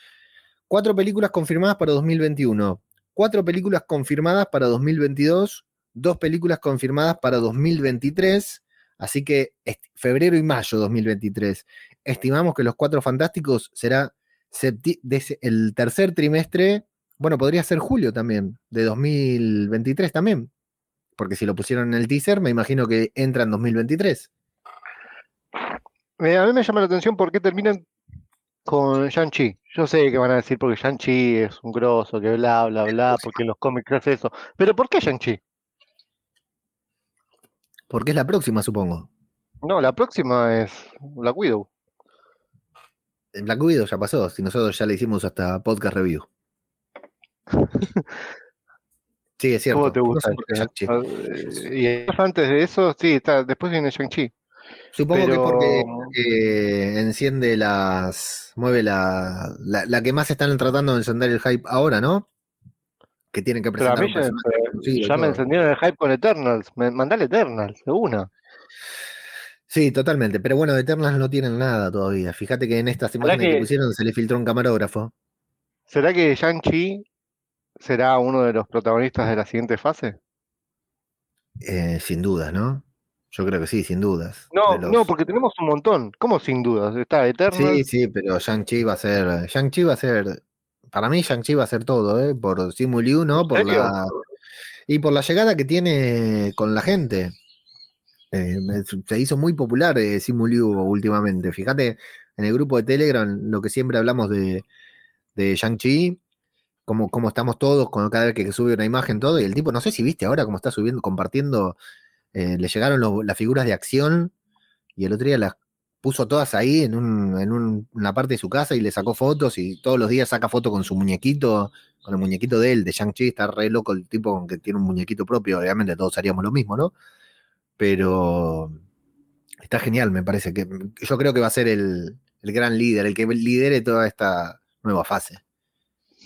cuatro películas confirmadas para 2021, cuatro películas confirmadas para 2022, dos películas confirmadas para 2023, así que febrero y mayo 2023. Estimamos que Los Cuatro Fantásticos será el tercer trimestre bueno, podría ser julio también, de 2023 también. Porque si lo pusieron en el teaser, me imagino que entra en 2023. Eh, a mí me llama la atención por qué terminan con Shang-Chi. Yo sé que van a decir porque Shang-Chi es un grosso, que bla, bla, bla, porque en los cómics hace eso. Pero ¿por qué Shang-Chi? Porque es la próxima, supongo. No, la próxima es Black Widow. El Black Widow ya pasó, si nosotros ya le hicimos hasta podcast review. (laughs) Sí, es cierto. ¿Cómo te No gusta? sé. Ah, Y después, antes de eso, sí, está, después viene Shang-Chi. Supongo que es porque eh, enciende las. mueve la, la. la que más están tratando de encender el hype ahora, ¿no? Que tienen que Pero a presentar mí ya, y me encendieron el hype con Eternals. Me, mandale Eternals, de una. Sí, totalmente. Pero bueno, de Eternals no tienen nada todavía. Fíjate que en estas ¿Será imágenes que que- pusieron se le filtró un camarógrafo. ¿Será que Shang-Chi será uno de los protagonistas de la siguiente fase? Eh, sin dudas, ¿no? Yo creo que sí, sin dudas. No, los- no, porque tenemos un montón. ¿Cómo sin dudas? Está Eternals. Sí, sí, pero Shang-Chi va a ser. Shang-Chi va a ser. Para mí, Shang-Chi va a ser todo, ¿eh? Por Simu Liu, ¿no? Por la. Y por la llegada que tiene con la gente. Eh, se hizo muy popular eh, Simu Liu últimamente. Fíjate, en el grupo de Telegram, lo que siempre hablamos de, de Shang-Chi, cómo, cómo estamos todos con cada vez que sube una imagen, todo. Y el tipo, no sé si viste ahora cómo está subiendo, compartiendo. eh, le llegaron las figuras de acción y el otro día las puso todas ahí en, un- en un- una parte de su casa y le sacó fotos y todos los días saca fotos con su muñequito, con el muñequito de él, de Shang-Chi, está re loco el tipo con que tiene un muñequito propio, obviamente todos haríamos lo mismo, ¿no? Pero está genial, me parece que yo creo que va a ser el, el gran líder, el que lidere toda esta nueva fase,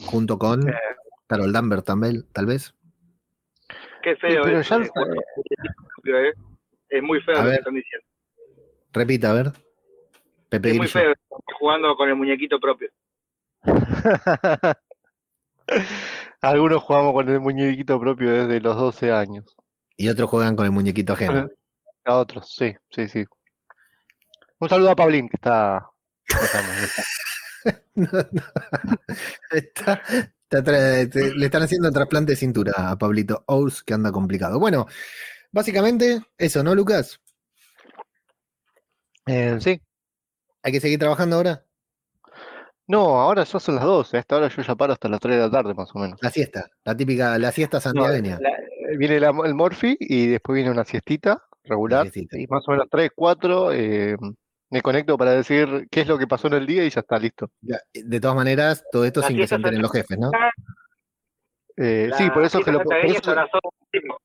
junto con Eh. Carol Danvers también, tal vez. Qué feo pero es, ya- eh, eh, Es muy feo lo que están diciendo. Repita, a ver. Pepe Es muy Grillo. feo jugando con el muñequito propio. (laughs) Algunos jugamos con el muñequito propio desde los 12 años. Y otros juegan con el muñequito ajeno. A otros, sí, sí, sí. Un saludo a Pablín, que está. (laughs) No, no. Está- está tra- te- le están haciendo trasplante de cintura a Pablito Ous, que anda complicado. Bueno, básicamente eso, ¿no, Lucas? Eh, sí. Hay que seguir trabajando ahora. No, ahora ya son las 12. A esta hora yo ya paro hasta las 3 de la tarde, más o menos. La siesta, la típica, la siesta No, santiagueña. la- eh, viene la- el Morphy y después viene una siestita regular. siestita. Y más o menos 3, 4. eh, me conecto para decir qué es lo que pasó en el día y ya está listo. Ya, De todas maneras, todo esto La sin que se enteren los jefes, ¿no? Eh, sí, por eso es que lo por eso se abrazó un primo.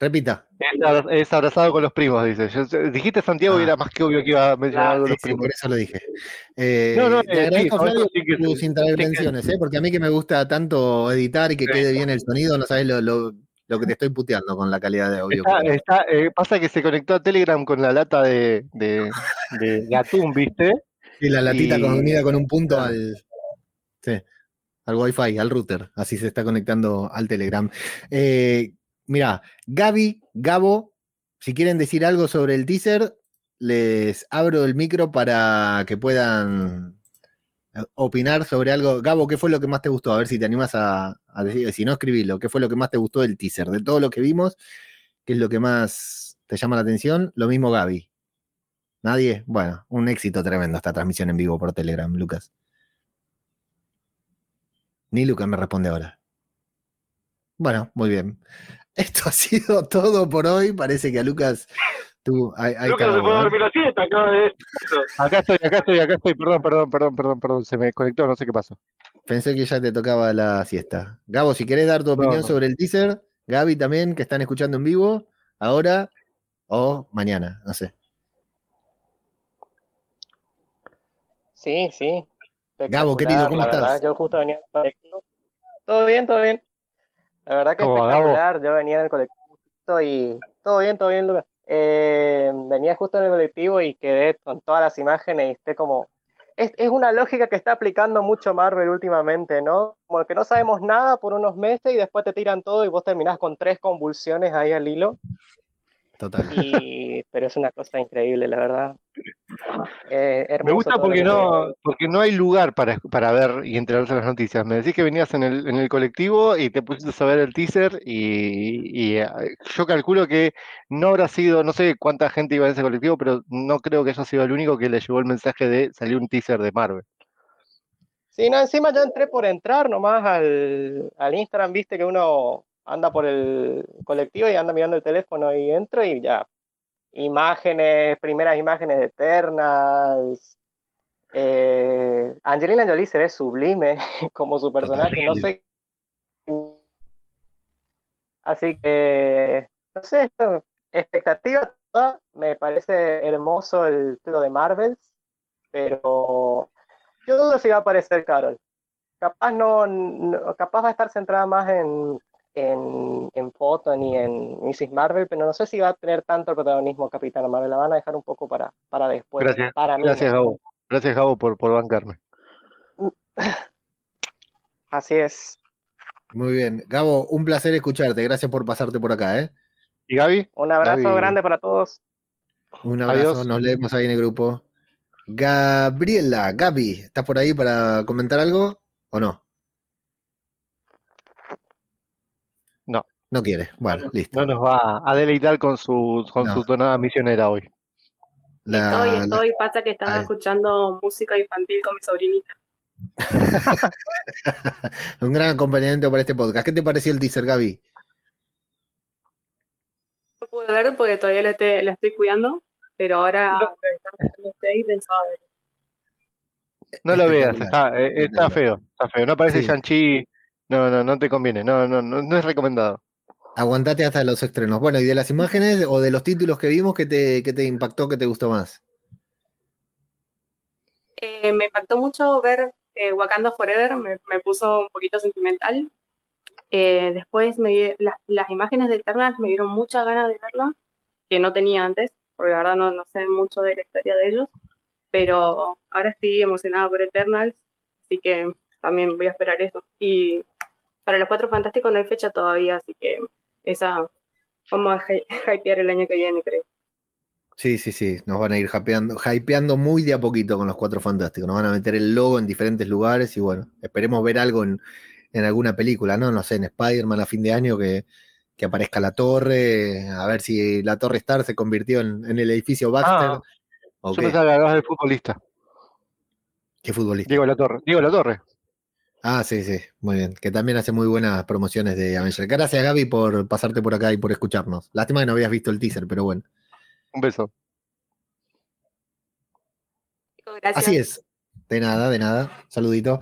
Repita. es abra- es abrazado con los primos, dice. Yo- dijiste Santiago y Ah. era más que obvio que iba a mencionar Ah, Sí, los sí, primos. por eso lo dije. Eh, No, no, te eh, sí, agradezco, Flavio, sí que- tus sí que- intervenciones, ¿eh? porque a mí que me gusta tanto editar y que Sí. quede bien el sonido, no sabes lo, lo- lo que te estoy puteando con la calidad de audio. Está, eh, pasa que se conectó a Telegram con la lata de, de, de- (laughs) de atún, ¿viste? Y la latita Y- con- unida con un punto al, sí, al Wi-Fi, al router. Así se está conectando al Telegram. Eh, mira, Gaby, Gabo, si quieren decir algo sobre el teaser, les abro el micro para que puedan eh, opinar sobre algo. Gabo, ¿qué fue lo que más te gustó? A ver si te animas a, a decir, si no, escribilo. ¿Qué fue lo que más te gustó del teaser? De todo lo que vimos, ¿qué es lo que más te llama la atención? Lo mismo Gaby. ¿Nadie? Bueno, un éxito tremendo esta transmisión en vivo por Telegram, Lucas. Ni Lucas me responde ahora. Bueno, muy bien. Esto (laughs) ha sido todo por hoy. Parece que a Lucas tú. Ahí, ahí Lucas se puede dormir la siesta, acaba de Acá estoy, acá estoy, acá estoy. Perdón, perdón, perdón, perdón, perdón. Se me conectó, no sé qué pasó. Pensé que ya te tocaba la siesta. Gabo, si querés dar tu opinión no. sobre el teaser, Gaby también, que están escuchando en vivo, ahora o mañana, no sé. Sí, sí. Gabo, querido, ¿cómo la verdad, estás? Yo justo venía. Todo bien, todo bien. La verdad que ¿Cómo va, Gabo? espectacular. Yo venía en el colectivo y todo bien, todo bien, Lucas. Eh, venía justo en el colectivo y quedé con todas las imágenes y esté como... Es, es una lógica que está aplicando mucho Marvel últimamente, ¿no? Como que no sabemos nada por unos meses y después te tiran todo y vos terminás con tres convulsiones ahí al hilo. Total. Y, pero es una cosa increíble, la verdad. Eh, Me gusta porque que- no, porque no hay lugar para, para ver y enterarse de las noticias. Me decís que venías en el, en el colectivo y te pusiste a ver el teaser y, y, eh, yo calculo que no habrá sido, no sé cuánta gente iba en ese colectivo, pero no creo que haya sido el único que le llevó el mensaje de salir un teaser de Marvel. Sí, no, encima yo entré por entrar nomás al, al Instagram, viste que uno anda por el colectivo y anda mirando el teléfono y entro y ya. Imágenes, primeras imágenes de Eternals. Eh, Angelina Jolie se ve sublime (laughs) como su personaje, no sé. Así que, no sé, expectativa toda, me parece hermoso el título de Marvels, pero yo dudo si va a aparecer Carol. Capaz no, no- capaz va a estar centrada más en, en, en Photon y en Mrs. Marvel, pero no sé si va a tener tanto protagonismo Capitana Marvel. La van a dejar un poco para, para después. Gracias, para mí, Gracias. Gabo. Gracias, Gabo, por, por bancarme. (laughs) Así es. Muy bien. Gabo, un placer escucharte. Gracias por pasarte por acá, ¿eh? ¿Y Gaby? Un abrazo Gaby. grande para todos. Un abrazo, Adiós. nos leemos ahí en el grupo. Gabriela, Gaby, ¿estás por ahí para comentar algo o no? No. Quiere. Bueno, listo. No nos va a deleitar con su, con No. su tonada misionera hoy. La- Estoy, la- estoy, pasa que estaba escuchando música infantil con mi sobrinita. (laughs) un gran acompañamiento para este podcast. ¿Qué te pareció el teaser, Gaby? No pude ver porque todavía la, te- la estoy cuidando, pero ahora no sé, pensaba ver. No lo veas, está, eh, está feo, está feo. No parece Sí. Shang-Chi. No, no, no te conviene. No, no, no, no es recomendado. Aguantate hasta los estrenos. Bueno, y de las imágenes o de los títulos que vimos, ¿qué te, qué te impactó, qué te gustó más? Eh, me impactó mucho ver eh, Wakanda Forever, me, puso un poquito sentimental. Eh, después me, las, las imágenes de Eternals me dieron muchas ganas de verla, que no tenía antes, porque la verdad no, no sé mucho de la historia de ellos, pero ahora estoy emocionada por Eternals, así que también voy a esperar eso. Y para los Cuatro Fantásticos no hay fecha todavía, así que esa vamos a hy- hypear el año que viene, creo. Sí, sí, sí, nos van a ir hypeando, hypeando muy de a poquito con los cuatro fantásticos. Nos van a meter el logo en diferentes lugares y bueno, esperemos ver algo en, en alguna película, ¿no? No sé, en Spider-Man a fin de año que, que aparezca la torre, a ver si la torre Star se convirtió en, en el edificio Baxter. Ah, o Yo qué, pensaba que hablabas del futbolista. qué futbolista. Diego La Torre. Diego La Torre. Ah, sí, sí, muy bien. Que también hace muy buenas promociones de Avengers. Gracias, Gaby, por pasarte por acá y por escucharnos. Lástima que no habías visto el teaser, pero bueno. Un beso. Gracias. Así es. De nada, de nada. Saludito.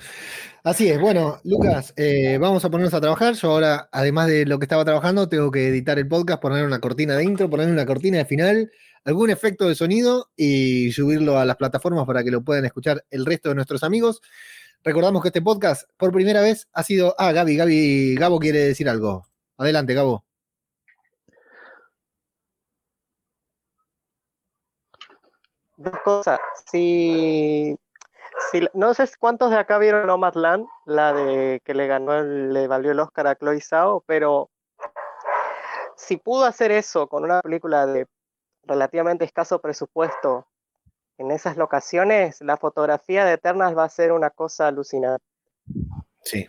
Así es. Bueno, Lucas, eh, vamos a ponernos a trabajar. Yo ahora, además de lo que estaba trabajando, tengo que editar el podcast, poner una cortina de intro, poner una cortina de final, algún efecto de sonido y subirlo a las plataformas para que lo puedan escuchar el resto de nuestros amigos. Recordamos que este podcast, por primera vez, ha sido. Ah, Gaby, Gaby, Gabo quiere decir algo. Adelante, Gabo. Dos cosas. Si, si- no sé cuántos de acá vieron Nomadland, la de que le ganó, el- le valió el Oscar a Chloe Zhao, pero si pudo hacer eso con una película de relativamente escaso presupuesto en esas locaciones, la fotografía de Eternals va a ser una cosa alucinante. Sí.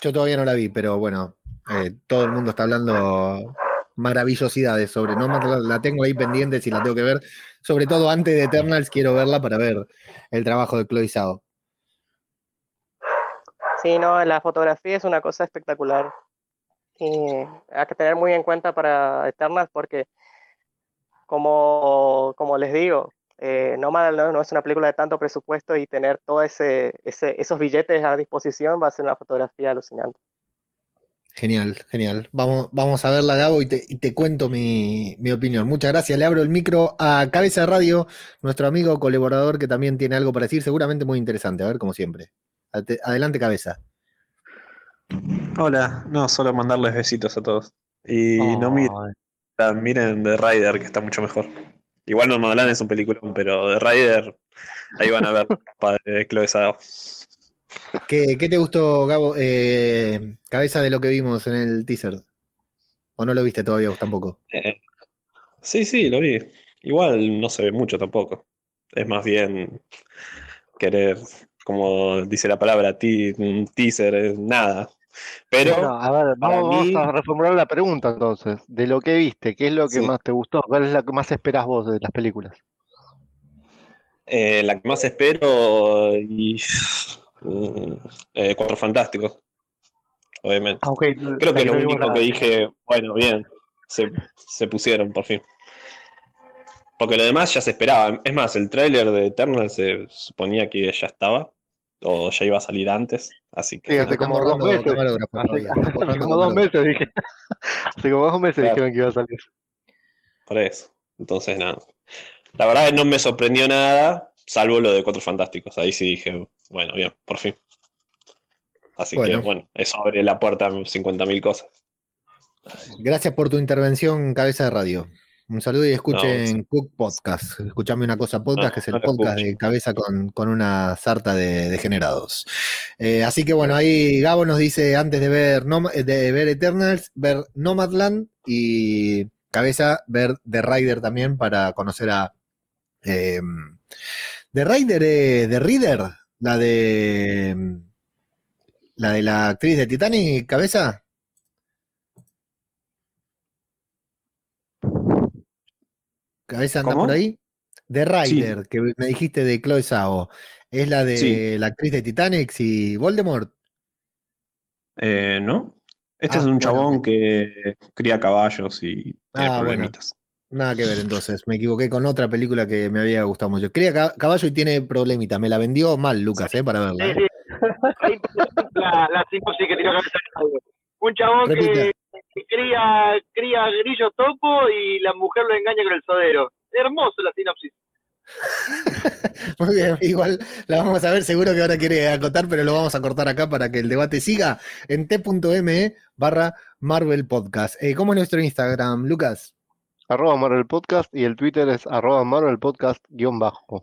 Yo todavía no la vi, pero bueno, eh, todo el mundo está hablando maravillosidades sobre no la, la tengo ahí pendiente si la tengo que ver. Sobre todo antes de Eternals quiero verla para ver el trabajo de Chloe Zhao. Sí, no, la fotografía es una cosa espectacular. Y hay que tener muy en cuenta para Eternals porque, como, como les digo, eh, Nomad no, no es una película de tanto presupuesto y tener todos ese, ese, esos billetes a disposición va a ser una fotografía alucinante. Genial, genial. Vamos, vamos a verla, Gabo, y te, y te cuento mi, mi opinión. Muchas gracias. Le abro el micro a Cabeza de Radio, nuestro amigo colaborador que también tiene algo para decir, seguramente muy interesante. A ver, como siempre. Adelante, Cabeza. Hola, no, solo mandarles besitos a todos. Y no miren, Ay, miren The Rider, que está mucho mejor. Igual no Nomadland es un peliculón, pero The Rider, ahí van a ver (laughs) padre de Chloe. ¿Qué, qué te gustó, Gabo? Eh, cabeza de lo que vimos en el teaser. ¿O no lo viste todavía vos tampoco? Eh, sí, sí, lo vi. Igual no se ve mucho tampoco. Es más bien querer, como dice la palabra, ti- teaser, es nada. Pero Bueno, a ver, vamos, mí- a reformular la pregunta entonces. De lo que viste, ¿qué es lo que Sí. más te gustó? ¿Cuál es la que más esperás vos de las películas? eh, la que más espero y mm, eh, Cuatro Fantásticos, obviamente. Ah, ok, Creo que lo no vimos único la- que dije, bueno, bien, se, se pusieron por fin. Porque lo demás ya se esperaba. Es más, el tráiler de Eternal se suponía que ya estaba, o ya iba a salir antes, así que... Sí, hace (laughs) como dos meses. Hace, como dos meses dije. Hace como dos meses dijeron que iba a salir. Por eso. Entonces, nada. La verdad es que no me sorprendió nada, salvo lo de Cuatro Fantásticos. Ahí sí dije, bueno, bien, por fin. Así Bueno. que, bueno, eso abre la puerta a 50.000 cosas. Gracias por tu intervención, cabeza de radio. Un saludo y escuchen No, Cook Podcast. Escuchame una cosa podcast, No, que es el no podcast escucho. de cabeza con, con una sarta de degenerados. Eh, así que bueno, ahí Gabo nos dice antes de ver, de ver Eternals, ver Nomadland y cabeza ver The Rider también para conocer a eh, The Rider, eh, The Reader, la de la de la actriz de Titanic, cabeza. Cabeza anda ¿Cómo? por ahí. The Rider, que me dijiste de Chloe Zhao, es la de Sí. la actriz de Titanic y Voldemort. Eh, ¿No? Este Ah, es un bueno. chabón que cría caballos y tiene Ah, bueno. problemitas. Nada que ver entonces, me equivoqué con otra película que me había gustado mucho. Cría ca- caballo y tiene problemita, me la vendió mal Lucas, eh, para verla. Sí, eh. (laughs) la, la sinopsis que tiró cabeza. Un chabón que cría, cría grillo topo y la mujer lo engaña con el sodero. Hermoso la sinopsis. (laughs) Muy bien, igual la vamos a ver, seguro que ahora quiere acotar, pero lo vamos a cortar acá para que el debate siga en t.me barra Marvel Podcast. Eh, ¿Cómo es nuestro Instagram, Lucas? Arroba Marvel Podcast y el Twitter es arroba Marvel Podcast guion bajo.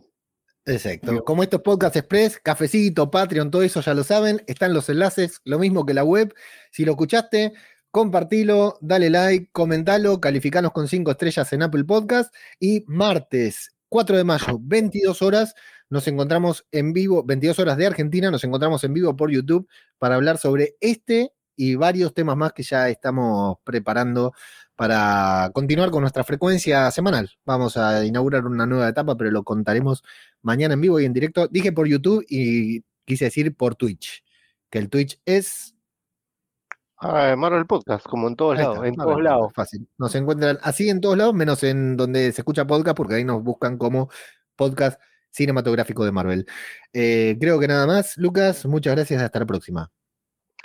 Exacto. Como estos Podcast Express, Cafecito, Patreon, todo eso ya lo saben, están los enlaces, lo mismo que la web. Si lo escuchaste, compartilo, dale like, comentalo, calificanos con 5 estrellas en Apple Podcast y martes 4 de mayo, 22 horas, nos encontramos en vivo, 22 horas de Argentina, nos encontramos en vivo por YouTube para hablar sobre este y varios temas más que ya estamos preparando para continuar con nuestra frecuencia semanal. Vamos a inaugurar una nueva etapa, pero lo contaremos mañana en vivo y en directo. Dije por YouTube y quise decir por Twitch, que el Twitch es... Ah, Marvel Podcast, como en todos lados, en a todos ver, lados. Fácil. Nos encuentran así en todos lados, menos en donde se escucha podcast, porque ahí nos buscan como podcast cinematográfico de Marvel. Eh, creo que nada más. Lucas, muchas gracias. Hasta la próxima.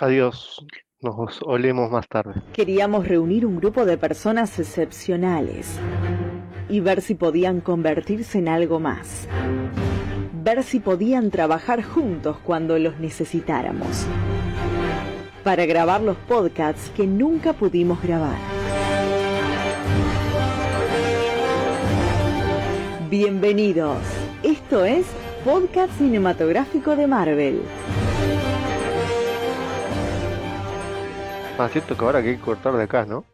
Adiós. Nos olemos más tarde. Queríamos reunir un grupo de personas excepcionales y ver si podían convertirse en algo más. Ver si podían trabajar juntos cuando los necesitáramos. Para grabar los podcasts que nunca pudimos grabar. Bienvenidos. Esto es Podcast Cinematográfico de Marvel. Ah, cierto que ahora hay que cortar de acá, ¿no?